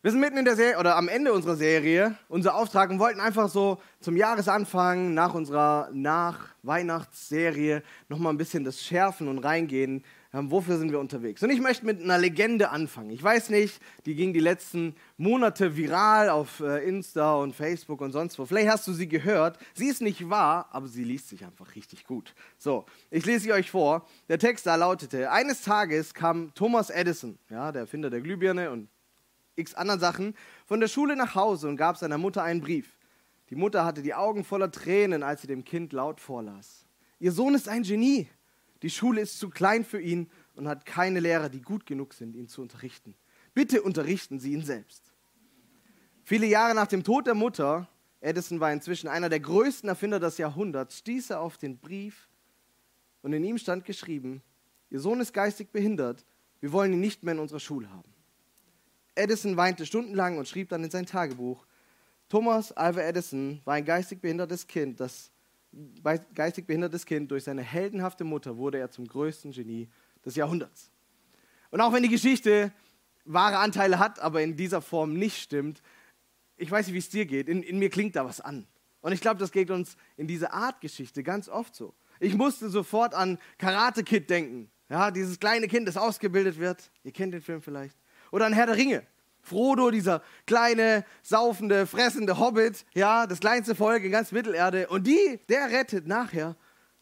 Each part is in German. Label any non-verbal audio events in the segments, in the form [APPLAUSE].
Wir sind mitten in der Serie oder am Ende unserer Serie, unser Auftrag und wollten einfach so zum Jahresanfang nach unserer Nach-Weihnachtsserie nochmal ein bisschen das schärfen und reingehen. Ähm, wofür sind wir unterwegs? Und ich möchte mit einer Legende anfangen. Ich weiß nicht, die ging die letzten Monate viral auf äh, Insta und Facebook und sonst wo. Vielleicht hast du sie gehört. Sie ist nicht wahr, aber sie liest sich einfach richtig gut. So, ich lese sie euch vor. Der Text da lautete: Eines Tages kam Thomas Edison, ja, der Erfinder der Glühbirne und x anderen Sachen, von der Schule nach Hause und gab seiner Mutter einen Brief. Die Mutter hatte die Augen voller Tränen, als sie dem Kind laut vorlas. Ihr Sohn ist ein Genie. Die Schule ist zu klein für ihn und hat keine Lehrer, die gut genug sind, ihn zu unterrichten. Bitte unterrichten Sie ihn selbst. Viele Jahre nach dem Tod der Mutter, Edison war inzwischen einer der größten Erfinder des Jahrhunderts, stieß er auf den Brief und in ihm stand geschrieben, Ihr Sohn ist geistig behindert, wir wollen ihn nicht mehr in unserer Schule haben. Edison weinte stundenlang und schrieb dann in sein Tagebuch, Thomas Alva Edison war ein geistig behindertes Kind, das geistig behindertes Kind durch seine heldenhafte Mutter wurde er zum größten Genie des Jahrhunderts. Und auch wenn die Geschichte wahre Anteile hat, aber in dieser Form nicht stimmt, ich weiß nicht, wie es dir geht, in, in mir klingt da was an. Und ich glaube, das geht uns in dieser Art Geschichte ganz oft so. Ich musste sofort an Karate Kid denken. Ja, dieses kleine Kind, das ausgebildet wird. Ihr kennt den Film vielleicht. Oder an Herr der Ringe. Frodo, dieser kleine, saufende, fressende Hobbit, ja, das kleinste Volk in ganz Mittelerde. Und die, der rettet nachher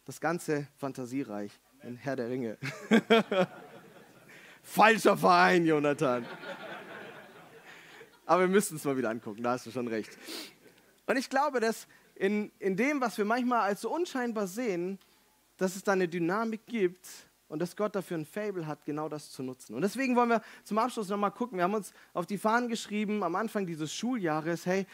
das ganze Fantasiereich in Herr der Ringe. [LAUGHS] Falscher Verein, Jonathan. Aber wir müssten es mal wieder angucken, da hast du schon recht. Und ich glaube, dass in, in dem, was wir manchmal als so unscheinbar sehen, dass es da eine Dynamik gibt, und dass Gott dafür ein Fable hat, genau das zu nutzen. Und deswegen wollen wir zum Abschluss nochmal gucken. Wir haben uns auf die Fahnen geschrieben am Anfang dieses Schuljahres, hey,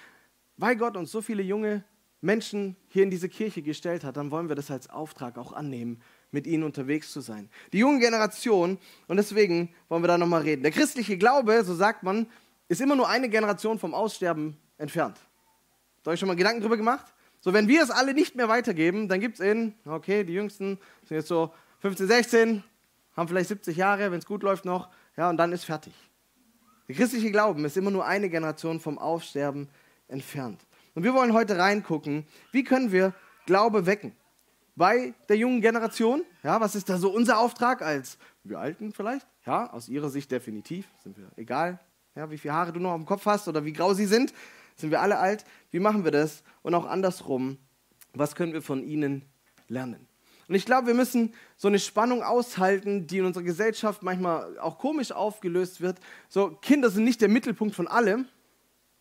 weil Gott uns so viele junge Menschen hier in diese Kirche gestellt hat, dann wollen wir das als Auftrag auch annehmen, mit ihnen unterwegs zu sein. Die junge Generation, und deswegen wollen wir da nochmal reden. Der christliche Glaube, so sagt man, ist immer nur eine Generation vom Aussterben entfernt. Habt ihr euch schon mal Gedanken darüber gemacht? So, wenn wir es alle nicht mehr weitergeben, dann gibt es in, okay, die Jüngsten sind jetzt so 15, 16, haben vielleicht 70 Jahre, wenn es gut läuft noch, ja, und dann ist fertig. Der christliche Glauben ist immer nur eine Generation vom Aufsterben entfernt. Und wir wollen heute reingucken, wie können wir Glaube wecken? Bei der jungen Generation, ja, was ist da so unser Auftrag als wir Alten vielleicht? Ja, aus ihrer Sicht definitiv, sind wir egal, ja, wie viele Haare du noch dem Kopf hast oder wie grau sie sind, sind wir alle alt. Wie machen wir das? Und auch andersrum, was können wir von ihnen lernen? Und ich glaube, wir müssen so eine Spannung aushalten, die in unserer Gesellschaft manchmal auch komisch aufgelöst wird. So, Kinder sind nicht der Mittelpunkt von allem,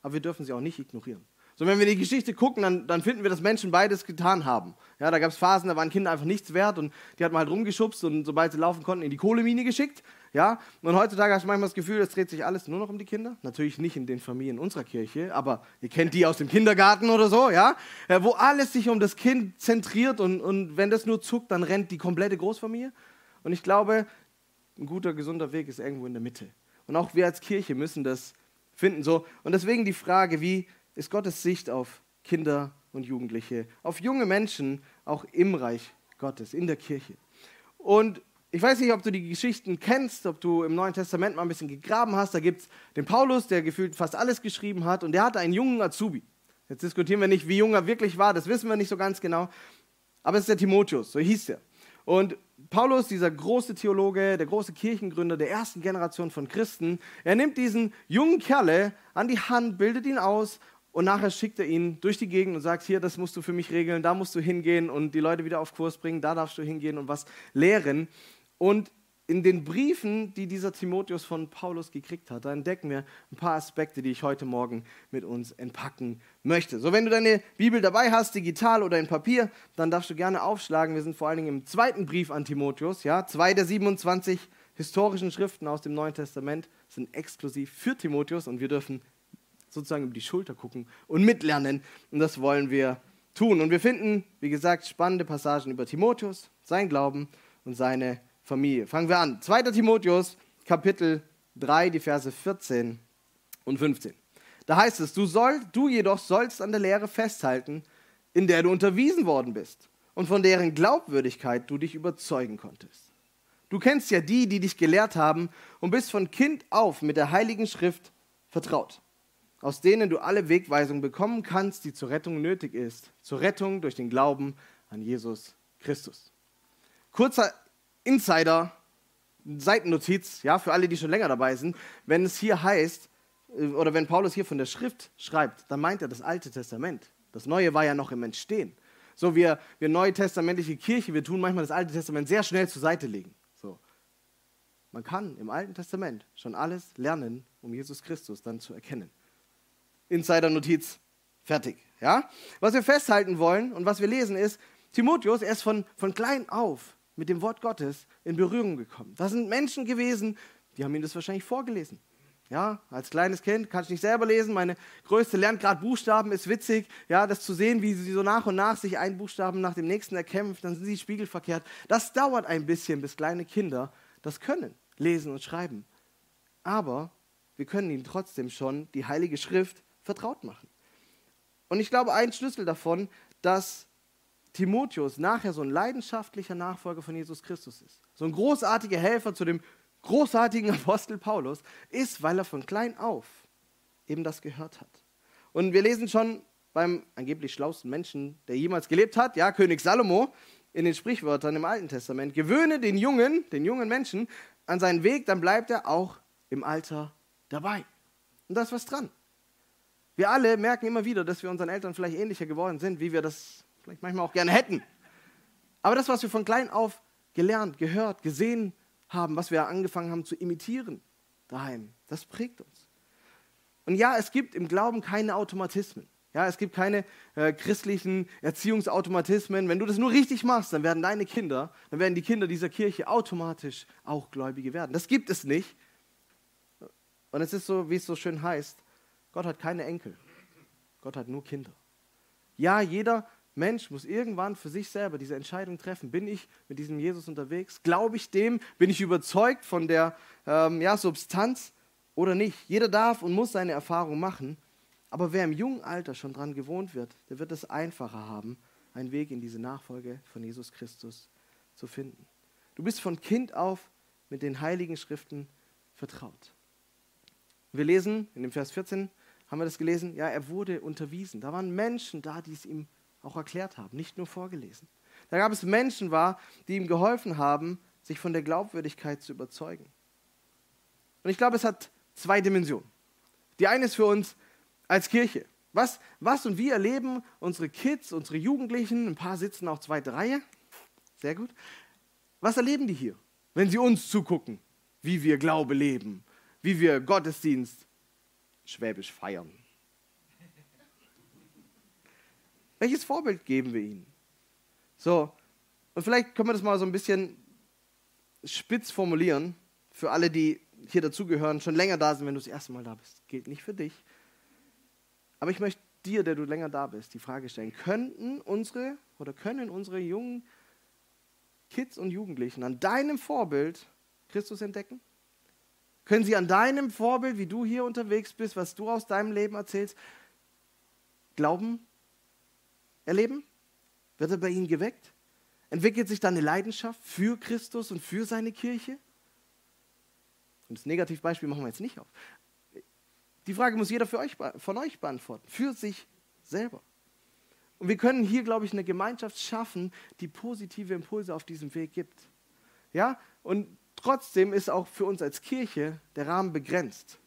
aber wir dürfen sie auch nicht ignorieren. So, wenn wir die Geschichte gucken, dann, dann finden wir, dass Menschen beides getan haben. Ja, da gab es Phasen, da waren Kinder einfach nichts wert und die hat man halt rumgeschubst und sobald sie laufen konnten, in die Kohlemine geschickt. Ja, und heutzutage hast du manchmal das Gefühl, es dreht sich alles nur noch um die Kinder. Natürlich nicht in den Familien unserer Kirche, aber ihr kennt die aus dem Kindergarten oder so, ja, äh, wo alles sich um das Kind zentriert und, und wenn das nur zuckt, dann rennt die komplette Großfamilie. Und ich glaube, ein guter, gesunder Weg ist irgendwo in der Mitte. Und auch wir als Kirche müssen das finden. So. Und deswegen die Frage, wie ist Gottes Sicht auf Kinder und Jugendliche, auf junge Menschen, auch im Reich Gottes, in der Kirche? Und ich weiß nicht, ob du die Geschichten kennst, ob du im Neuen Testament mal ein bisschen gegraben hast. Da gibt es den Paulus, der gefühlt fast alles geschrieben hat, und der hatte einen jungen Azubi. Jetzt diskutieren wir nicht, wie jung er wirklich war, das wissen wir nicht so ganz genau. Aber es ist der Timotheus, so hieß er. Und Paulus, dieser große Theologe, der große Kirchengründer der ersten Generation von Christen, er nimmt diesen jungen Kerle an die Hand, bildet ihn aus und nachher schickt er ihn durch die Gegend und sagt, hier, das musst du für mich regeln, da musst du hingehen und die Leute wieder auf Kurs bringen, da darfst du hingehen und was lehren. Und in den Briefen, die dieser Timotheus von Paulus gekriegt hat, da entdecken wir ein paar Aspekte, die ich heute Morgen mit uns entpacken möchte. So, wenn du deine Bibel dabei hast, digital oder in Papier, dann darfst du gerne aufschlagen. Wir sind vor allen Dingen im zweiten Brief an Timotheus. Ja, zwei der 27 historischen Schriften aus dem Neuen Testament sind exklusiv für Timotheus und wir dürfen sozusagen über die Schulter gucken und mitlernen. Und das wollen wir tun. Und wir finden, wie gesagt, spannende Passagen über Timotheus, sein Glauben und seine Familie. Fangen wir an. 2. Timotheus, Kapitel 3, die Verse 14 und 15. Da heißt es, du, soll, du jedoch sollst an der Lehre festhalten, in der du unterwiesen worden bist und von deren Glaubwürdigkeit du dich überzeugen konntest. Du kennst ja die, die dich gelehrt haben und bist von Kind auf mit der Heiligen Schrift vertraut, aus denen du alle Wegweisung bekommen kannst, die zur Rettung nötig ist, zur Rettung durch den Glauben an Jesus Christus. Kurzer Insider, Seitennotiz, ja, für alle, die schon länger dabei sind, wenn es hier heißt, äh, oder wenn Paulus hier von der Schrift schreibt, dann meint er das Alte Testament. Das Neue war ja noch im Entstehen. So, wir, wir neutestamentliche Kirche, wir tun manchmal das Alte Testament sehr schnell zur Seite legen. So. Man kann im Alten Testament schon alles lernen, um Jesus Christus dann zu erkennen. Insider-Notiz, fertig. Ja? Was wir festhalten wollen und was wir lesen ist, Timotheus, er ist von, von klein auf mit dem Wort Gottes in Berührung gekommen. Da sind Menschen gewesen, die haben ihm das wahrscheinlich vorgelesen. Ja, als kleines Kind kann ich nicht selber lesen. Meine Größte lernt gerade Buchstaben, ist witzig, ja, das zu sehen, wie sie so nach und nach sich einen Buchstaben nach dem nächsten erkämpft, dann sind sie spiegelverkehrt. Das dauert ein bisschen, bis kleine Kinder das können, lesen und schreiben. Aber wir können ihnen trotzdem schon die Heilige Schrift vertraut machen. Und ich glaube, ein Schlüssel davon, dass Timotheus nachher so ein leidenschaftlicher Nachfolger von Jesus Christus ist, so ein großartiger Helfer zu dem großartigen [LAUGHS] Apostel Paulus, ist, weil er von klein auf eben das gehört hat. Und wir lesen schon beim angeblich schlauesten Menschen, der jemals gelebt hat, ja, König Salomo, in den Sprichwörtern im Alten Testament, gewöhne den Jungen, den jungen Menschen an seinen Weg, dann bleibt er auch im Alter dabei. Und da ist was dran. Wir alle merken immer wieder, dass wir unseren Eltern vielleicht ähnlicher geworden sind, wie wir das vielleicht manchmal auch gerne hätten. Aber das, was wir von klein auf gelernt, gehört, gesehen haben, was wir angefangen haben zu imitieren daheim, das prägt uns. Und ja, es gibt im Glauben keine Automatismen. Ja, es gibt keine äh, christlichen Erziehungsautomatismen. Wenn du das nur richtig machst, dann werden deine Kinder, dann werden die Kinder dieser Kirche automatisch auch Gläubige werden. Das gibt es nicht. Und es ist so, wie es so schön heißt, Gott hat keine Enkel. Gott hat nur Kinder. Ja, jeder Mensch muss irgendwann für sich selber diese Entscheidung treffen. Bin ich mit diesem Jesus unterwegs? Glaube ich dem? Bin ich überzeugt von der ähm, ja, Substanz oder nicht? Jeder darf und muss seine Erfahrung machen. Aber wer im jungen Alter schon daran gewohnt wird, der wird es einfacher haben, einen Weg in diese Nachfolge von Jesus Christus zu finden. Du bist von Kind auf mit den heiligen Schriften vertraut. Wir lesen in dem Vers 14, haben wir das gelesen? Ja, er wurde unterwiesen. Da waren Menschen da, die es ihm auch erklärt haben, nicht nur vorgelesen. Da gab es Menschen war, die ihm geholfen haben, sich von der Glaubwürdigkeit zu überzeugen. Und ich glaube, es hat zwei Dimensionen. Die eine ist für uns als Kirche. Was, was und wie erleben unsere Kids, unsere Jugendlichen, ein paar sitzen auch zweite Reihe, sehr gut. Was erleben die hier, wenn sie uns zugucken, wie wir Glaube leben, wie wir Gottesdienst schwäbisch feiern? [LAUGHS] Welches Vorbild geben wir ihnen? So, und vielleicht können wir das mal so ein bisschen spitz formulieren für alle, die hier dazugehören, schon länger da sind, wenn du das erste Mal da bist. Gilt nicht für dich. Aber ich möchte dir, der du länger da bist, die Frage stellen: Könnten unsere oder können unsere jungen Kids und Jugendlichen an deinem Vorbild Christus entdecken? Können sie an deinem Vorbild, wie du hier unterwegs bist, was du aus deinem Leben erzählst, glauben, erleben? Wird er bei ihnen geweckt? Entwickelt sich da eine Leidenschaft für Christus und für seine Kirche? Und das Negativbeispiel machen wir jetzt nicht auf. Die Frage muss jeder euch, von euch beantworten, für sich selber. Und wir können hier, glaube ich, eine Gemeinschaft schaffen, die positive Impulse auf diesem Weg gibt. Ja, und trotzdem ist auch für uns als Kirche der Rahmen begrenzt.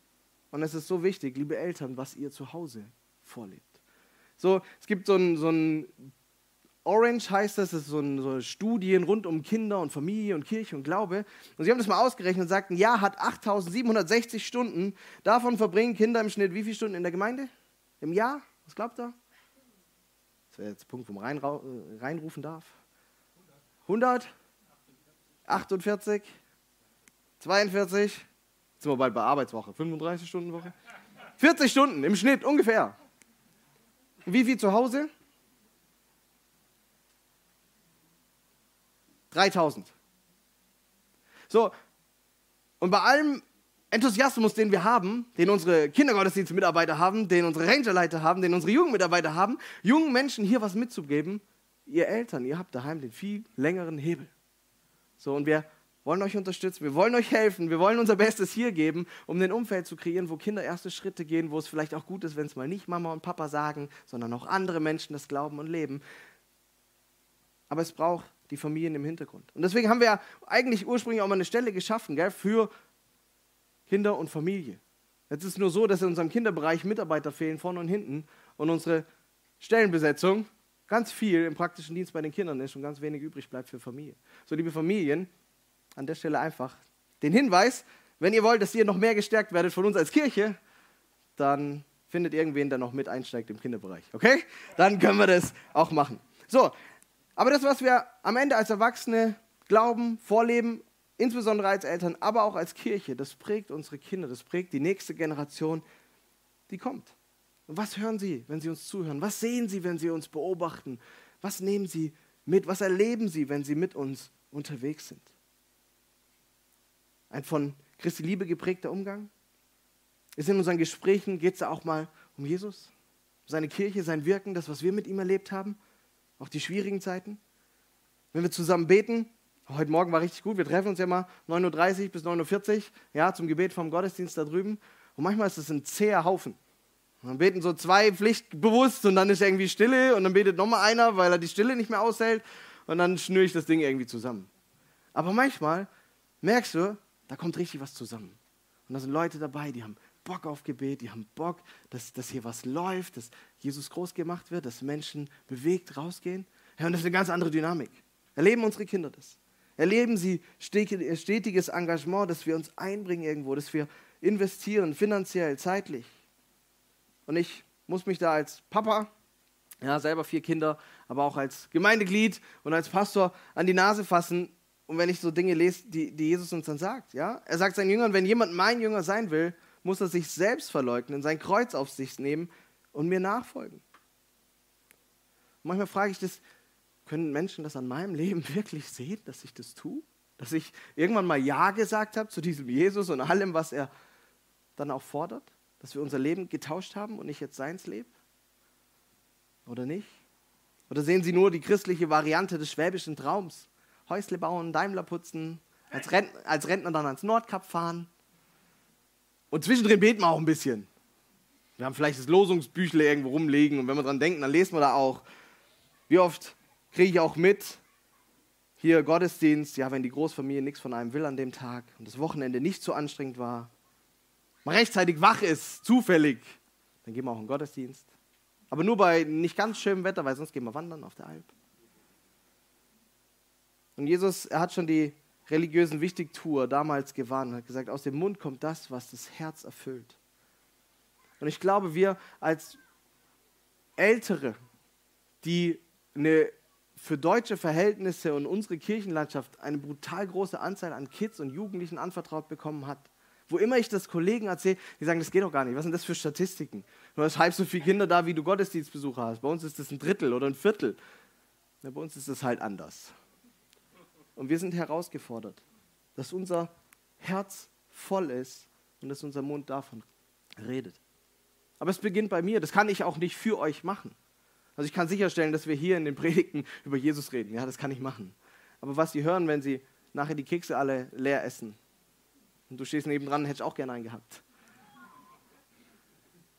Und es ist so wichtig, liebe Eltern, was ihr zu Hause vorlebt. So, es gibt so ein, so ein Orange heißt das, das ist so, ein, so Studien rund um Kinder und Familie und Kirche und Glaube. Und sie haben das mal ausgerechnet und sagten, Jahr hat 8760 Stunden. Davon verbringen Kinder im Schnitt wie viele Stunden in der Gemeinde? Im Jahr? Was glaubt ihr? Das wäre jetzt der Punkt, wo man rein, äh, reinrufen darf. 100? 48? 42? Jetzt sind wir bald bei Arbeitswoche. 35 Stunden Woche? 40 Stunden im Schnitt ungefähr. Wie viel zu Hause? 3000. So, und bei allem Enthusiasmus, den wir haben, den unsere Kindergottesdienstmitarbeiter haben, den unsere Rangerleiter haben, den unsere Jugendmitarbeiter haben, jungen Menschen hier was mitzugeben, ihr Eltern, ihr habt daheim den viel längeren Hebel. So, und wir wollen euch unterstützen, wir wollen euch helfen, wir wollen unser Bestes hier geben, um ein Umfeld zu kreieren, wo Kinder erste Schritte gehen, wo es vielleicht auch gut ist, wenn es mal nicht Mama und Papa sagen, sondern auch andere Menschen das glauben und leben. Aber es braucht die Familien im Hintergrund. Und deswegen haben wir ja eigentlich ursprünglich auch mal eine Stelle geschaffen gell, für Kinder und Familie. Jetzt ist es nur so, dass in unserem Kinderbereich Mitarbeiter fehlen, vorne und hinten, und unsere Stellenbesetzung ganz viel im praktischen Dienst bei den Kindern ist und ganz wenig übrig bleibt für Familie. So, liebe Familien, an der Stelle einfach den Hinweis, wenn ihr wollt, dass ihr noch mehr gestärkt werdet von uns als Kirche, dann findet irgendwen, der noch mit einsteigt im Kinderbereich. Okay? Dann können wir das auch machen. So, aber das, was wir am Ende als Erwachsene glauben, vorleben, insbesondere als Eltern, aber auch als Kirche, das prägt unsere Kinder, das prägt die nächste Generation, die kommt. Und was hören sie, wenn sie uns zuhören? Was sehen sie, wenn sie uns beobachten? Was nehmen sie mit? Was erleben sie, wenn sie mit uns unterwegs sind? Ein von Christi Liebe geprägter Umgang? Ist in unseren Gesprächen, geht es auch mal um Jesus? Seine Kirche, sein Wirken, das, was wir mit ihm erlebt haben? Auch die schwierigen Zeiten? Wenn wir zusammen beten, heute Morgen war richtig gut, wir treffen uns ja mal 9.30 Uhr bis 9.40 Uhr ja, zum Gebet vom Gottesdienst da drüben. Und manchmal ist es ein zäher Haufen. Und dann beten so zwei pflichtbewusst und dann ist irgendwie Stille und dann betet nochmal einer, weil er die Stille nicht mehr aushält und dann schnüre ich das Ding irgendwie zusammen. Aber manchmal merkst du, da kommt richtig was zusammen. Und da sind Leute dabei, die haben Bock auf Gebet, die haben Bock, dass, dass hier was läuft, dass Jesus groß gemacht wird, dass Menschen bewegt rausgehen. Ja, und das ist eine ganz andere Dynamik. Erleben unsere Kinder das? Erleben sie stetiges Engagement, dass wir uns einbringen irgendwo, dass wir investieren, finanziell, zeitlich? Und ich muss mich da als Papa, ja, selber vier Kinder, aber auch als Gemeindeglied und als Pastor an die Nase fassen. Und wenn ich so Dinge lese, die, die Jesus uns dann sagt, ja, er sagt seinen Jüngern, wenn jemand mein Jünger sein will, muss er sich selbst verleugnen, sein Kreuz auf sich nehmen und mir nachfolgen. Und manchmal frage ich das, können Menschen das an meinem Leben [LAUGHS] wirklich sehen, dass ich das tue? Dass ich irgendwann mal Ja gesagt habe zu diesem Jesus und allem, was er dann auch fordert? dass wir unser Leben getauscht haben und ich jetzt seins lebe? Oder nicht? Oder sehen Sie nur die christliche Variante des schwäbischen Traums? Häusle bauen, Daimler putzen, als, Rent als Rentner dann ans Nordkap fahren. Und zwischendrin beten wir auch ein bisschen. Wir haben vielleicht das Losungsbüchle irgendwo rumliegen und wenn wir dran denken, dann lesen wir da auch. Wie oft kriege ich auch mit, hier Gottesdienst, ja, wenn die Großfamilie nichts von einem will an dem Tag und das Wochenende nicht so anstrengend war, mal rechtzeitig wach ist, zufällig, dann gehen wir auch in den Gottesdienst. Aber nur bei nicht ganz schönem Wetter, weil sonst gehen wir wandern auf der Alp. Und Jesus, er hat schon die religiösen Wichtigtour damals gewarnt hat gesagt, aus dem Mund kommt das, was das Herz erfüllt. Und ich glaube, wir als Ältere, die eine für deutsche Verhältnisse und unsere Kirchenlandschaft eine brutal große Anzahl an Kids und Jugendlichen anvertraut bekommen hat, wo immer ich das Kollegen erzähle, die sagen, das geht doch gar nicht. Was sind das für Statistiken? Du hast halb so viele Kinder da, wie du Gottesdienstbesucher hast. Bei uns ist das ein Drittel oder ein Viertel. Ja, bei uns ist das halt anders. Und wir sind herausgefordert, dass unser Herz voll ist und dass unser Mund davon redet. Aber es beginnt bei mir. Das kann ich auch nicht für euch machen. Also ich kann sicherstellen, dass wir hier in den Predigten [LAUGHS] über Jesus reden. Ja, das kann ich machen. Aber was sie hören, wenn sie nachher die Kekse alle leer essen, und du stehst nebendran, hätte ich auch gerne einen gehabt.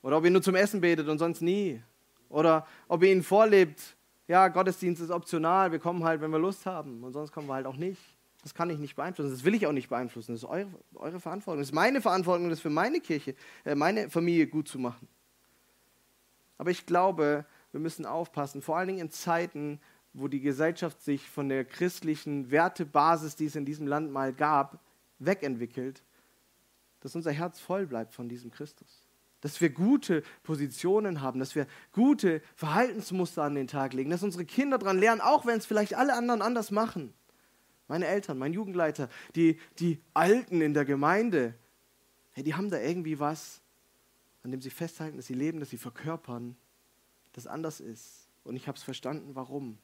Oder ob ihr nur zum Essen betet und sonst nie. Oder ob ihr ihn vorlebt, ja, Gottesdienst ist optional, wir kommen halt, wenn wir Lust haben und sonst kommen wir halt auch nicht. Das kann ich nicht beeinflussen, das will ich auch nicht beeinflussen. Das ist eure, eure Verantwortung, das ist meine Verantwortung, das für meine Kirche, äh, meine Familie gut zu machen. Aber ich glaube, wir müssen aufpassen, vor allen Dingen in Zeiten, wo die Gesellschaft sich von der christlichen Wertebasis, die es in diesem Land mal gab, wegentwickelt, dass unser Herz voll bleibt von diesem Christus. Dass wir gute Positionen haben, dass wir gute Verhaltensmuster an den Tag legen, dass unsere Kinder daran lernen, auch wenn es vielleicht alle anderen anders machen. Meine Eltern, mein Jugendleiter, die, die Alten in der Gemeinde, hey, die haben da irgendwie was, an dem sie festhalten, dass sie leben, dass sie verkörpern, das anders ist. Und ich habe es verstanden, warum.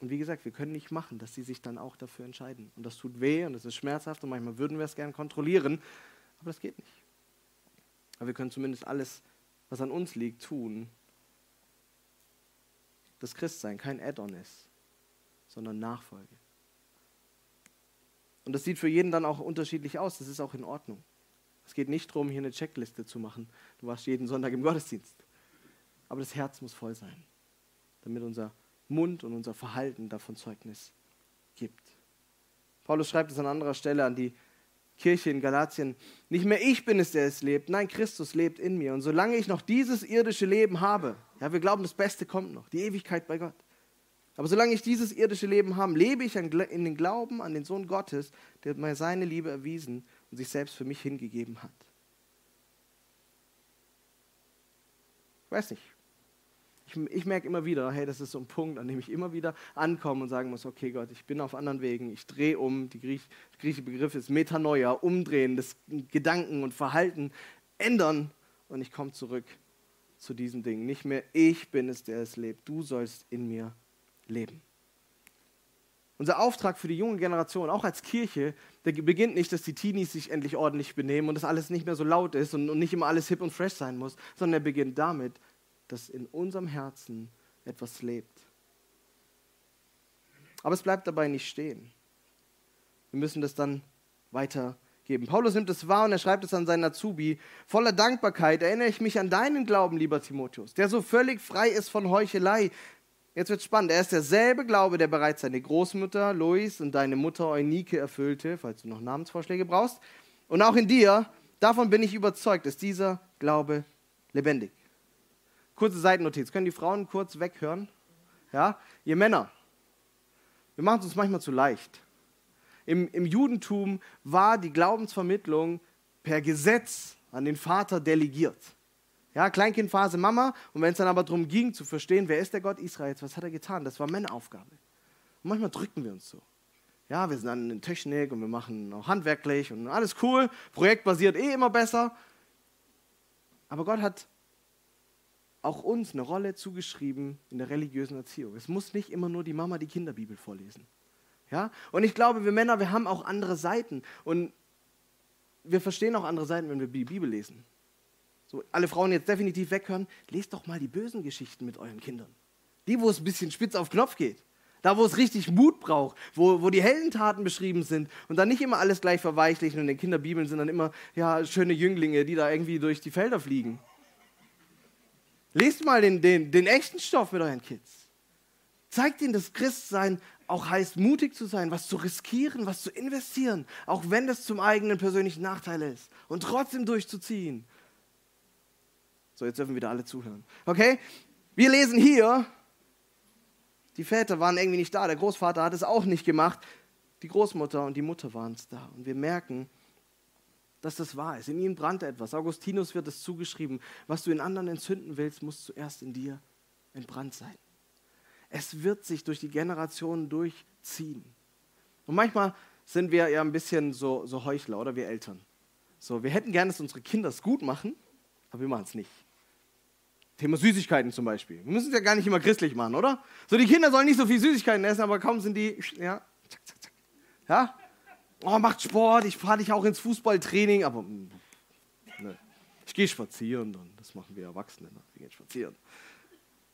Und wie gesagt, wir können nicht machen, dass sie sich dann auch dafür entscheiden. Und das tut weh und es ist schmerzhaft und manchmal würden wir es gerne kontrollieren, aber das geht nicht. Aber wir können zumindest alles, was an uns liegt, tun, dass Christsein kein Add-on ist, sondern Nachfolge. Und das sieht für jeden dann auch unterschiedlich aus. Das ist auch in Ordnung. Es geht nicht darum, hier eine Checkliste zu machen. Du warst jeden Sonntag im Gottesdienst. Aber das Herz muss voll sein, damit unser Mund und unser Verhalten davon Zeugnis gibt. Paulus schreibt es an anderer Stelle an die Kirche in Galatien. Nicht mehr ich bin es, der es lebt. Nein, Christus lebt in mir. Und solange ich noch dieses irdische Leben habe, ja, wir glauben, das Beste kommt noch, die Ewigkeit bei Gott. Aber solange ich dieses irdische Leben habe, lebe ich in den Glauben an den Sohn Gottes, der mir seine Liebe erwiesen und sich selbst für mich hingegeben hat. Ich weiß nicht. Ich, merke immer wieder, hey, das ist so ein Punkt, an dem ich immer wieder ankomme und sagen muss, okay Gott, ich bin auf anderen Wegen, ich drehe um, die Griech, der griechische Begriff ist Metanoia, umdrehen, das Gedanken und Verhalten ändern und ich komme zurück zu diesem Ding. Nicht mehr ich bin es, der es lebt, du sollst in mir leben. Unser Auftrag für die junge Generation, auch als Kirche, der beginnt nicht, dass die Teenies sich endlich ordentlich benehmen und dass alles nicht mehr so laut ist und nicht immer alles hip und fresh sein muss, sondern er beginnt damit, dass in unserem Herzen etwas lebt. Aber es bleibt dabei nicht stehen. Wir müssen das dann weitergeben. Paulus nimmt es wahr und er schreibt es an seinen Azubi. Voller Dankbarkeit erinnere ich mich an deinen Glauben, lieber Timotheus, der so völlig frei ist von Heuchelei. Jetzt wird spannend. Er ist derselbe Glaube, der bereits seine Großmutter Lois und deine Mutter Eunike erfüllte, falls du noch Namensvorschläge brauchst. Und auch in dir, davon bin ich überzeugt, ist dieser Glaube lebendig. Kurze Seitennotiz. Können die Frauen kurz weghören? Ja? Ihr Männer, wir machen es uns manchmal zu leicht. Im, Im Judentum war die Glaubensvermittlung per Gesetz an den Vater delegiert. Ja, Kleinkindphase Mama. Und wenn es dann aber darum ging, zu verstehen, wer ist der Gott Israels, was hat er getan, das war Männeraufgabe. Und manchmal drücken wir uns so. Ja, wir sind dann in Technik und wir machen auch handwerklich und alles cool, projektbasiert eh immer besser. Aber Gott hat auch uns eine Rolle zugeschrieben in der religiösen Erziehung. Es muss nicht immer nur die Mama die Kinderbibel vorlesen. Ja? Und ich glaube, wir Männer, wir haben auch andere Seiten. Und wir verstehen auch andere Seiten, wenn wir die Bibel lesen. So, alle Frauen jetzt definitiv weghören, lest doch mal die bösen Geschichten mit euren Kindern. Die, wo es ein bisschen spitz auf Knopf geht. Da, wo es richtig Mut braucht, wo, wo die Heldentaten beschrieben sind und dann nicht immer alles gleich verweichlichen und in den Kinderbibeln sind dann immer ja, schöne Jünglinge, die da irgendwie durch die Felder fliegen. Lest mal den, den, den echten Stoff mit euren Kids. Zeigt ihnen, dass Christsein auch heißt, mutig zu sein, was zu riskieren, was zu investieren, auch wenn das zum eigenen persönlichen Nachteil ist und trotzdem durchzuziehen. So, jetzt dürfen wieder alle zuhören. Okay? Wir lesen hier, die Väter waren irgendwie nicht da, der Großvater hat es auch nicht gemacht, die Großmutter und die Mutter waren es da. Und wir merken, dass das wahr ist. In ihnen brannte etwas. Augustinus wird es zugeschrieben. Was du in anderen entzünden willst, muss zuerst in dir entbrannt sein. Es wird sich durch die Generationen durchziehen. Und manchmal sind wir ja ein bisschen so, so Heuchler, oder wir Eltern. So, wir hätten gerne, dass unsere Kinder es gut machen, aber wir machen es nicht. Thema Süßigkeiten zum Beispiel. Wir müssen es ja gar nicht immer christlich machen, oder? So, die Kinder sollen nicht so viel Süßigkeiten essen, aber kaum sind die, ja, zack, zack, zack. Ja, oh, macht Sport, ich fahre dich auch ins Fußballtraining, aber ne, ich gehe spazieren dann. Das machen wir Erwachsene, ne? wir gehen spazieren.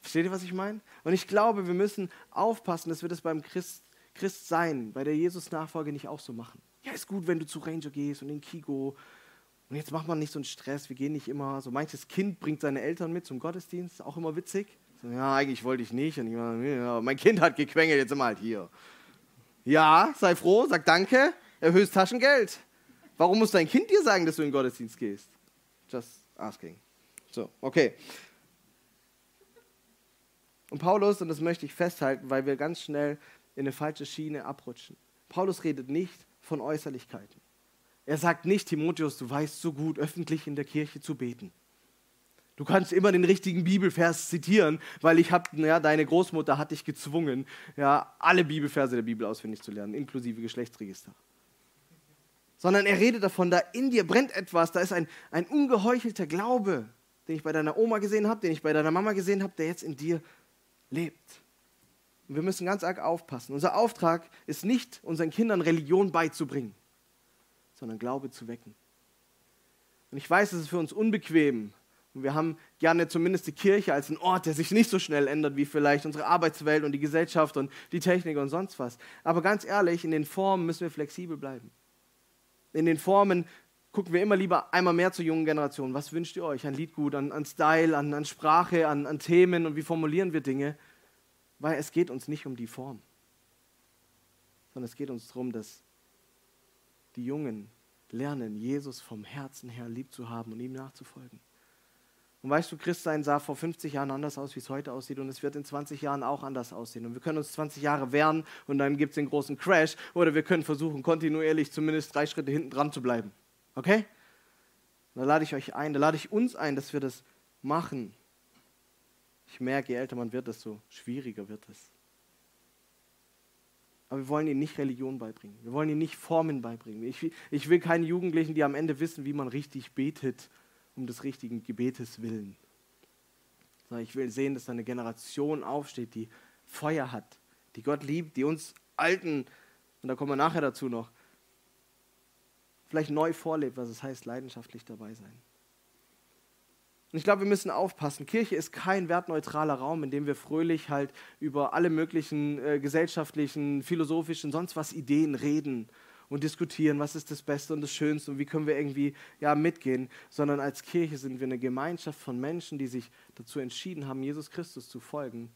Versteht ihr, was ich meine? Und ich glaube, wir müssen aufpassen, dass wir das beim Christ, sein, bei der Jesus-Nachfolge nicht auch so machen. Ja, ist gut, wenn du zu Ranger gehst und in Kigo. Und jetzt macht man nicht so einen Stress, wir gehen nicht immer. So manches Kind bringt seine Eltern mit zum Gottesdienst, auch immer witzig. So, ja, eigentlich wollte ich nicht. Und ich ja, mein Kind hat gequengelt, jetzt sind wir halt hier. Ja, sei froh, sag Danke erhöhst Taschengeld. Warum muss dein Kind dir sagen, dass du in den Gottesdienst gehst? Just asking. So, okay. Und Paulus, und das möchte ich festhalten, weil wir ganz schnell in eine falsche Schiene abrutschen. Paulus redet nicht von Äußerlichkeiten. Er sagt nicht, Timotheus, du weißt so gut, öffentlich in der Kirche zu beten. Du kannst immer den richtigen Bibelvers zitieren, weil ich habe, ja, deine Großmutter hat dich gezwungen, ja, alle Bibelverse der Bibel auswendig zu lernen, inklusive Geschlechtsregister sondern er redet davon, da in dir brennt etwas, da ist ein, ein ungeheuchelter Glaube, den ich bei deiner Oma gesehen habe, den ich bei deiner Mama gesehen habe, der jetzt in dir lebt. Und wir müssen ganz arg aufpassen. Unser Auftrag ist nicht, unseren Kindern Religion beizubringen, sondern Glaube zu wecken. Und ich weiß, es ist für uns unbequem, Und wir haben gerne zumindest die Kirche als einen Ort, der sich nicht so schnell ändert wie vielleicht unsere Arbeitswelt und die Gesellschaft und die Technik und sonst was. Aber ganz ehrlich, in den Formen müssen wir flexibel bleiben. In den Formen gucken wir immer lieber einmal mehr zur jungen Generation. Was wünscht ihr euch? An Liedgut, an, an Style, an, an Sprache, an, an Themen und wie formulieren wir Dinge? Weil es geht uns nicht um die Form, sondern es geht uns darum, dass die Jungen lernen, Jesus vom Herzen her lieb zu haben und ihm nachzufolgen. Und weißt du, Christsein sah vor 50 Jahren anders aus, wie es heute aussieht. Und es wird in 20 Jahren auch anders aussehen. Und wir können uns 20 Jahre wehren und dann gibt es den großen Crash. Oder wir können versuchen, kontinuierlich zumindest drei Schritte hinten dran zu bleiben. Okay? Da lade ich euch ein, da lade ich uns ein, dass wir das machen. Ich merke, je älter man wird, desto schwieriger wird es. Aber wir wollen ihnen nicht Religion beibringen. Wir wollen ihnen nicht Formen beibringen. Ich, ich will keine Jugendlichen, die am Ende wissen, wie man richtig betet um des richtigen Gebetes willen. Sondern ich will sehen, dass eine Generation aufsteht, die Feuer hat, die Gott liebt, die uns Alten, und da kommen wir nachher dazu noch, vielleicht neu vorlebt, was es heißt, leidenschaftlich dabei sein. Und ich glaube, wir müssen aufpassen. Kirche ist kein wertneutraler Raum, in dem wir fröhlich halt über alle möglichen äh, gesellschaftlichen, philosophischen, sonst was Ideen reden und diskutieren, was ist das Beste und das Schönste und wie können wir irgendwie ja, mitgehen, sondern als Kirche sind wir eine Gemeinschaft von Menschen, die sich dazu entschieden haben, Jesus Christus zu folgen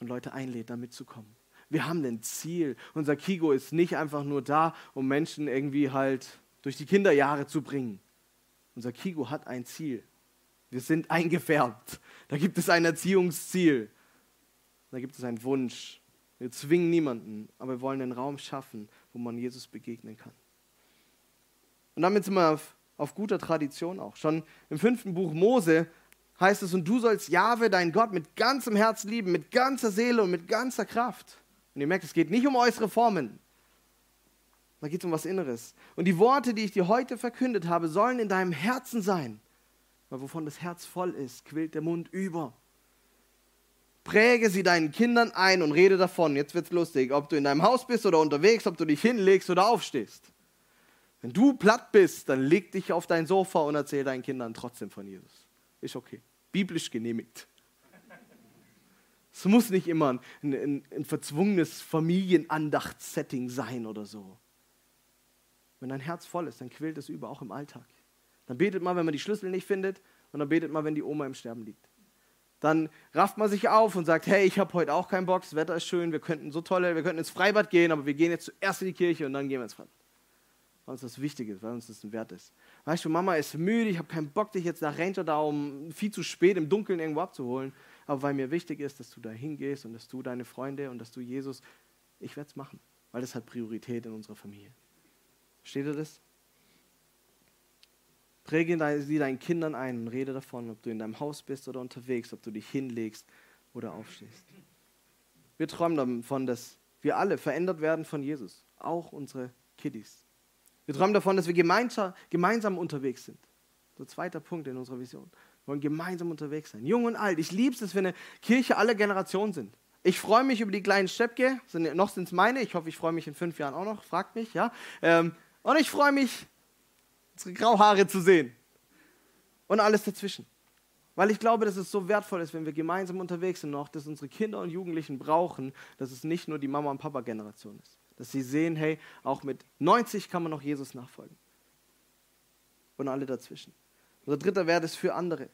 und Leute einlädt, da mitzukommen. Wir haben ein Ziel. Unser Kigo ist nicht einfach nur da, um Menschen irgendwie halt durch die Kinderjahre zu bringen. Unser Kigo hat ein Ziel. Wir sind eingefärbt. Da gibt es ein Erziehungsziel. Da gibt es einen Wunsch. Wir zwingen niemanden, aber wir wollen einen Raum schaffen, wo man Jesus begegnen kann. Und damit sind wir auf, auf guter Tradition auch. Schon im fünften Buch Mose heißt es, und du sollst Jahwe, dein Gott, mit ganzem Herz lieben, mit ganzer Seele und mit ganzer Kraft. Und ihr merkt, es geht nicht um äußere Formen. Da geht es um was Inneres. Und die Worte, die ich dir heute verkündet habe, sollen in deinem Herzen sein. Weil wovon das Herz voll ist, quillt der Mund über. Präge sie deinen Kindern ein und rede davon. Jetzt wird's lustig, ob du in deinem Haus bist oder unterwegs, ob du dich hinlegst oder aufstehst. Wenn du platt bist, dann leg dich auf dein Sofa und erzähl deinen Kindern trotzdem von Jesus. Ist okay. Biblisch genehmigt. Es muss nicht immer ein, ein, ein verzwungenes Familienandacht-Setting sein oder so. Wenn dein Herz voll ist, dann quillt es über, auch im Alltag. Dann betet mal, wenn man die Schlüssel nicht findet, und dann betet mal, wenn die Oma im Sterben liegt dann rafft man sich auf und sagt, hey, ich habe heute auch keinen Bock, das Wetter ist schön, wir könnten so tolle, wir könnten ins Freibad gehen, aber wir gehen jetzt zuerst in die Kirche und dann gehen wir ins Freibad. Weil uns das wichtig ist, weil uns das ein Wert ist. Weißt du, Mama ist müde, ich habe keinen Bock, dich jetzt nach Ranger da um viel zu spät im Dunkeln irgendwo abzuholen, aber weil mir wichtig ist, dass du da hingehst und dass du deine Freunde und dass du Jesus, ich werde es machen, weil das hat Priorität in unserer Familie. Versteht ihr das? Präge sie deinen Kindern ein und rede davon, ob du in deinem Haus bist oder unterwegs, ob du dich hinlegst oder aufstehst. Wir träumen davon, dass wir alle verändert werden von Jesus, auch unsere Kiddies. Wir träumen davon, dass wir gemeinsam unterwegs sind. So zweiter Punkt in unserer Vision. Wir wollen gemeinsam unterwegs sein. Jung und alt. Ich liebe es, dass wir eine Kirche aller Generationen sind. Ich freue mich über die kleinen Steppke. Noch sind es meine. Ich hoffe, ich freue mich in fünf Jahren auch noch. Fragt mich, ja. Ähm, und ich freue mich unsere Grauhaare zu sehen und alles dazwischen. Weil ich glaube, dass es so wertvoll ist, wenn wir gemeinsam unterwegs sind noch, dass unsere Kinder und Jugendlichen brauchen, dass es nicht nur die Mama- und Papa-Generation ist. Dass sie sehen, hey, auch mit 90 kann man noch Jesus nachfolgen. Und alle dazwischen. Unser dritter Wert ist für andere.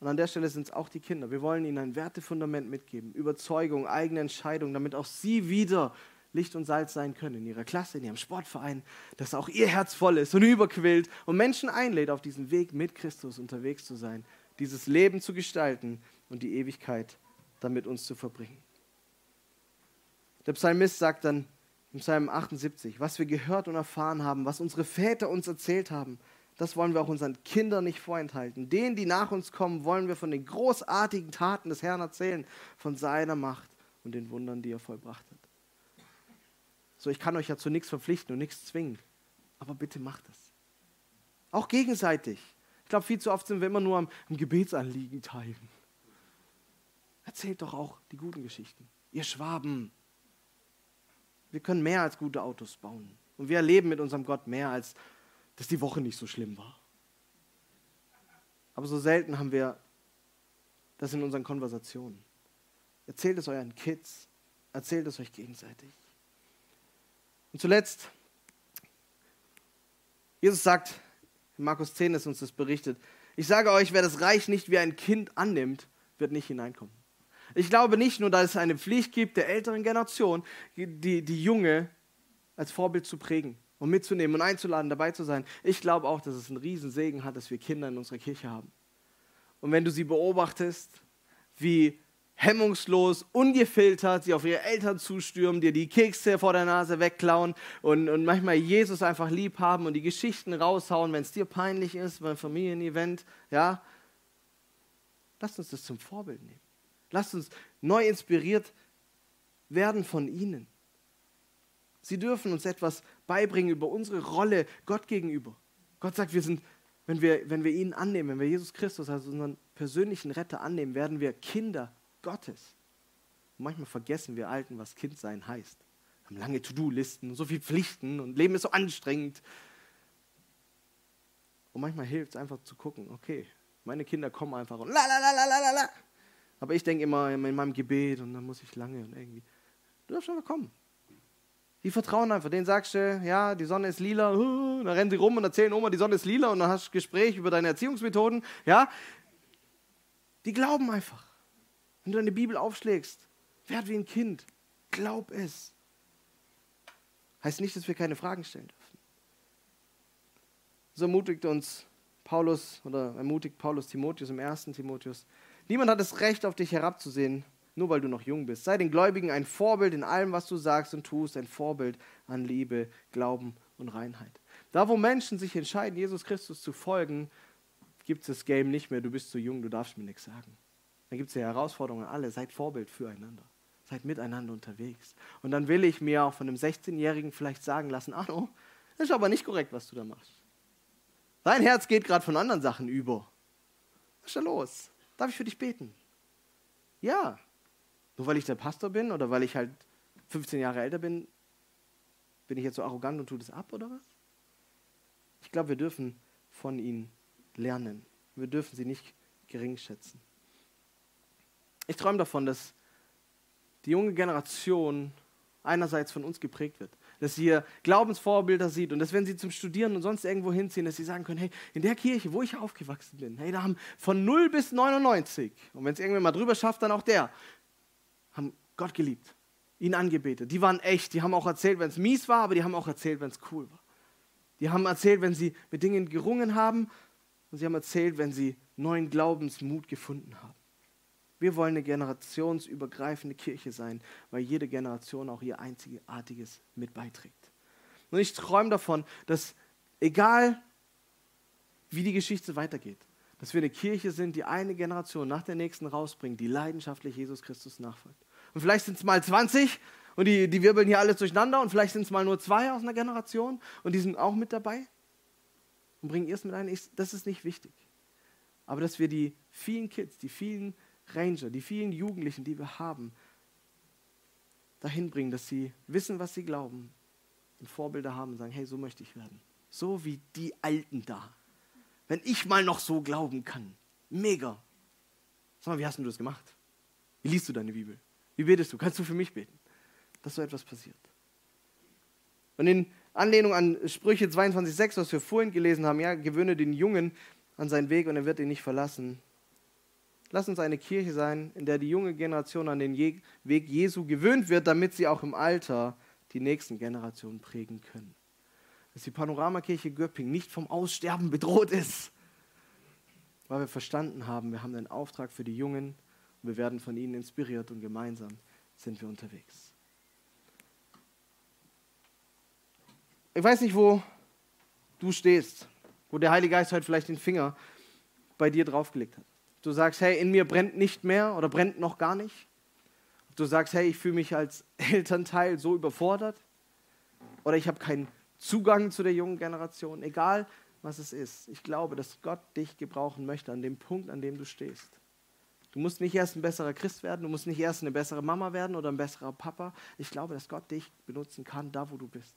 Und an der Stelle sind es auch die Kinder. Wir wollen ihnen ein Wertefundament mitgeben, Überzeugung, eigene Entscheidung, damit auch sie wieder Licht und Salz sein können in ihrer Klasse, in ihrem Sportverein, dass auch ihr Herz voll ist und überquillt und Menschen einlädt, auf diesem Weg mit Christus unterwegs zu sein, dieses Leben zu gestalten und die Ewigkeit damit uns zu verbringen. Der Psalmist sagt dann im Psalm 78, was wir gehört und erfahren haben, was unsere Väter uns erzählt haben, das wollen wir auch unseren Kindern nicht vorenthalten. Denen, die nach uns kommen, wollen wir von den großartigen Taten des Herrn erzählen, von seiner Macht und den Wundern, die er vollbracht hat. So, ich kann euch ja zu nichts verpflichten und nichts zwingen. Aber bitte macht es. Auch gegenseitig. Ich glaube, viel zu oft sind wir immer nur am, am Gebetsanliegen teilen. Erzählt doch auch die guten Geschichten. Ihr Schwaben. Wir können mehr als gute Autos bauen. Und wir erleben mit unserem Gott mehr, als dass die Woche nicht so schlimm war. Aber so selten haben wir das in unseren Konversationen. Erzählt es euren Kids, erzählt es euch gegenseitig. Und zuletzt, Jesus sagt, in Markus 10 ist uns das berichtet, ich sage euch, wer das Reich nicht wie ein Kind annimmt, wird nicht hineinkommen. Ich glaube nicht nur, dass es eine Pflicht gibt der älteren Generation, die, die Junge als Vorbild zu prägen und mitzunehmen und einzuladen, dabei zu sein. Ich glaube auch, dass es einen Riesensegen hat, dass wir Kinder in unserer Kirche haben. Und wenn du sie beobachtest, wie hemmungslos, ungefiltert sie auf ihre Eltern zustürmen, dir die Kekse vor der Nase wegklauen und, und manchmal Jesus einfach lieb haben und die Geschichten raushauen, wenn es dir peinlich ist beim Familienevent, ja, lasst uns das zum Vorbild nehmen. Lasst uns neu inspiriert werden von ihnen. Sie dürfen uns etwas beibringen über unsere Rolle Gott gegenüber. Gott sagt, wir sind, wenn wir, wenn wir ihn annehmen, wenn wir Jesus Christus als unseren persönlichen Retter annehmen, werden wir Kinder Gottes. Und manchmal vergessen wir Alten, was Kindsein heißt. Wir haben lange To-Do-Listen und so viele Pflichten und Leben ist so anstrengend. Und manchmal hilft es einfach zu gucken, okay, meine Kinder kommen einfach und la la la la la la. Aber ich denke immer in meinem Gebet und dann muss ich lange und irgendwie. Du darfst einfach kommen. Die vertrauen einfach. Denen sagst du, ja, die Sonne ist lila. dann rennen sie rum und erzählen Oma, die Sonne ist lila. Und dann hast du Gespräch über deine Erziehungsmethoden. Ja, die glauben einfach. Wenn du deine Bibel aufschlägst, werd wie ein Kind. Glaub es. Heißt nicht, dass wir keine Fragen stellen dürfen. So ermutigt uns Paulus oder ermutigt Paulus Timotheus im ersten Timotheus Niemand hat das Recht, auf dich herabzusehen, nur weil du noch jung bist. Sei den Gläubigen ein Vorbild in allem, was du sagst und tust, ein Vorbild an Liebe, Glauben und Reinheit. Da, wo Menschen sich entscheiden, Jesus Christus zu folgen, gibt es das Game nicht mehr, du bist zu jung, du darfst mir nichts sagen. Dann gibt es die Herausforderungen alle, seid Vorbild füreinander. Seid miteinander unterwegs. Und dann will ich mir auch von einem 16-Jährigen vielleicht sagen lassen, Arno, das ist aber nicht korrekt, was du da machst. Dein Herz geht gerade von anderen Sachen über. Was ist da los? Darf ich für dich beten? Ja. Nur weil ich der Pastor bin oder weil ich halt 15 Jahre älter bin, bin ich jetzt so arrogant und tue das ab oder was? Ich glaube, wir dürfen von ihnen lernen. Wir dürfen sie nicht gering schätzen. Ich träume davon, dass die junge Generation einerseits von uns geprägt wird dass sie hier Glaubensvorbilder sieht und dass wenn sie zum Studieren und sonst irgendwo hinziehen, dass sie sagen können, hey, in der Kirche, wo ich aufgewachsen bin, hey, da haben von 0 bis 99, und wenn es irgendwann mal drüber schafft, dann auch der, haben Gott geliebt, ihn angebetet. Die waren echt, die haben auch erzählt, wenn es mies war, aber die haben auch erzählt, wenn es cool war. Die haben erzählt, wenn sie mit Dingen gerungen haben und sie haben erzählt, wenn sie neuen Glaubensmut gefunden haben. Wir wollen eine generationsübergreifende Kirche sein, weil jede Generation auch ihr einzigartiges mit beiträgt. Und ich träume davon, dass egal wie die Geschichte weitergeht, dass wir eine Kirche sind, die eine Generation nach der nächsten rausbringt, die leidenschaftlich Jesus Christus nachfolgt. Und vielleicht sind es mal 20 und die, die wirbeln hier alles durcheinander und vielleicht sind es mal nur zwei aus einer Generation und die sind auch mit dabei und bringen es mit ein. Ich, das ist nicht wichtig. Aber dass wir die vielen Kids, die vielen Ranger, die vielen Jugendlichen, die wir haben, dahin bringen, dass sie wissen, was sie glauben und Vorbilder haben und sagen, hey, so möchte ich werden. So wie die Alten da. Wenn ich mal noch so glauben kann. Mega. Sag mal, wie hast du das gemacht? Wie liest du deine Bibel? Wie betest du? Kannst du für mich beten? Dass so etwas passiert. Und in Anlehnung an Sprüche 22,6, was wir vorhin gelesen haben, ja, gewöhne den Jungen an seinen Weg und er wird ihn nicht verlassen. Lass uns eine Kirche sein, in der die junge Generation an den Weg Jesu gewöhnt wird, damit sie auch im Alter die nächsten Generationen prägen können. Dass die Panoramakirche Göpping nicht vom Aussterben bedroht ist, weil wir verstanden haben, wir haben einen Auftrag für die Jungen und wir werden von ihnen inspiriert und gemeinsam sind wir unterwegs. Ich weiß nicht, wo du stehst, wo der Heilige Geist heute vielleicht den Finger bei dir draufgelegt hat. Du sagst, hey, in mir brennt nicht mehr oder brennt noch gar nicht. Du sagst, hey, ich fühle mich als [LAUGHS] Elternteil so überfordert. Oder ich habe keinen Zugang zu der jungen Generation. Egal, was es ist. Ich glaube, dass Gott dich gebrauchen möchte an dem Punkt, an dem du stehst. Du musst nicht erst ein besserer Christ werden, du musst nicht erst eine bessere Mama werden oder ein besserer Papa. Ich glaube, dass Gott dich benutzen kann, da wo du bist,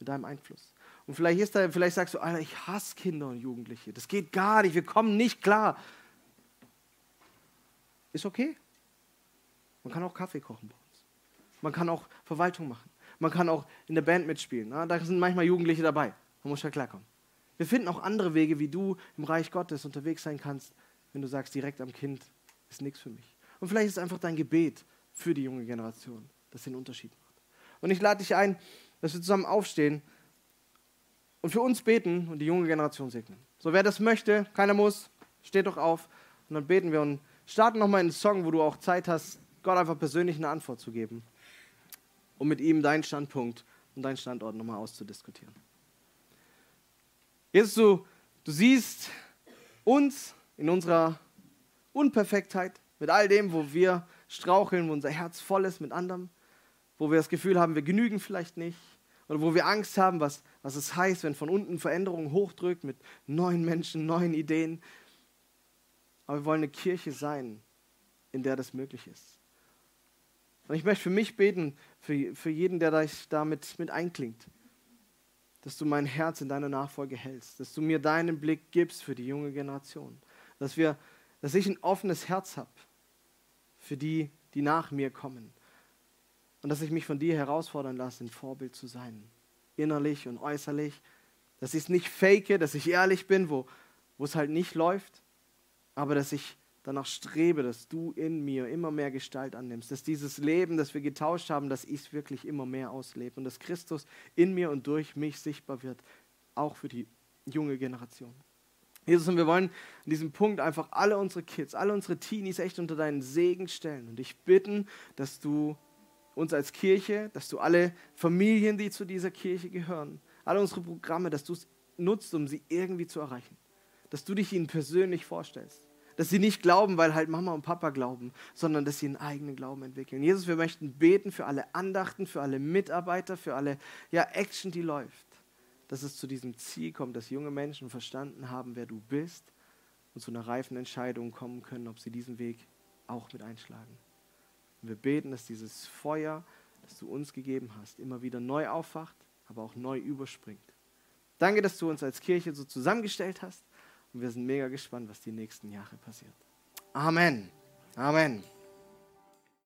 mit deinem Einfluss. Und vielleicht, ist da, vielleicht sagst du, Alter, ich hasse Kinder und Jugendliche. Das geht gar nicht, wir kommen nicht klar. Ist okay. Man kann auch Kaffee kochen bei uns. Man kann auch Verwaltung machen. Man kann auch in der Band mitspielen. Na, da sind manchmal Jugendliche dabei. Man muss ja klarkommen. Wir finden auch andere Wege, wie du im Reich Gottes unterwegs sein kannst, wenn du sagst, direkt am Kind ist nichts für mich. Und vielleicht ist einfach dein Gebet für die junge Generation, das den Unterschied macht. Und ich lade dich ein, dass wir zusammen aufstehen und für uns beten und die junge Generation segnen. So, wer das möchte, keiner muss, steht doch auf und dann beten wir und starten nochmal einen Song, wo du auch Zeit hast, Gott einfach persönlich eine Antwort zu geben, um mit ihm deinen Standpunkt und deinen Standort nochmal auszudiskutieren. Jesus, du, du siehst uns in unserer Unperfektheit, mit all dem, wo wir straucheln, wo unser Herz voll ist mit anderem, wo wir das Gefühl haben, wir genügen vielleicht nicht, oder wo wir Angst haben, was, was es heißt, wenn von unten Veränderung hochdrückt mit neuen Menschen, neuen Ideen. Aber wir wollen eine Kirche sein, in der das möglich ist. Und ich möchte für mich beten, für, für jeden, der da mit, mit einklingt, dass du mein Herz in deiner Nachfolge hältst, dass du mir deinen Blick gibst für die junge Generation, dass, wir, dass ich ein offenes Herz habe für die, die nach mir kommen. Und dass ich mich von dir herausfordern lasse, ein Vorbild zu sein, innerlich und äußerlich. Dass ich es nicht fake, dass ich ehrlich bin, wo es halt nicht läuft, aber dass ich danach strebe, dass du in mir immer mehr Gestalt annimmst, dass dieses Leben, das wir getauscht haben, dass ich es wirklich immer mehr auslebe und dass Christus in mir und durch mich sichtbar wird, auch für die junge Generation. Jesus, und wir wollen an diesem Punkt einfach alle unsere Kids, alle unsere Teenies echt unter deinen Segen stellen und dich bitten, dass du uns als Kirche, dass du alle Familien, die zu dieser Kirche gehören, alle unsere Programme, dass du es nutzt, um sie irgendwie zu erreichen. Dass du dich ihnen persönlich vorstellst. Dass sie nicht glauben, weil halt Mama und Papa glauben, sondern dass sie einen eigenen Glauben entwickeln. Jesus, wir möchten beten für alle Andachten, für alle Mitarbeiter, für alle ja, Action, die läuft. Dass es zu diesem Ziel kommt, dass junge Menschen verstanden haben, wer du bist und zu einer reifen Entscheidung kommen können, ob sie diesen Weg auch mit einschlagen. Und wir beten, dass dieses Feuer, das du uns gegeben hast, immer wieder neu aufwacht, aber auch neu überspringt. Danke, dass du uns als Kirche so zusammengestellt hast und wir sind mega gespannt, was die nächsten Jahre passiert. Amen. Amen.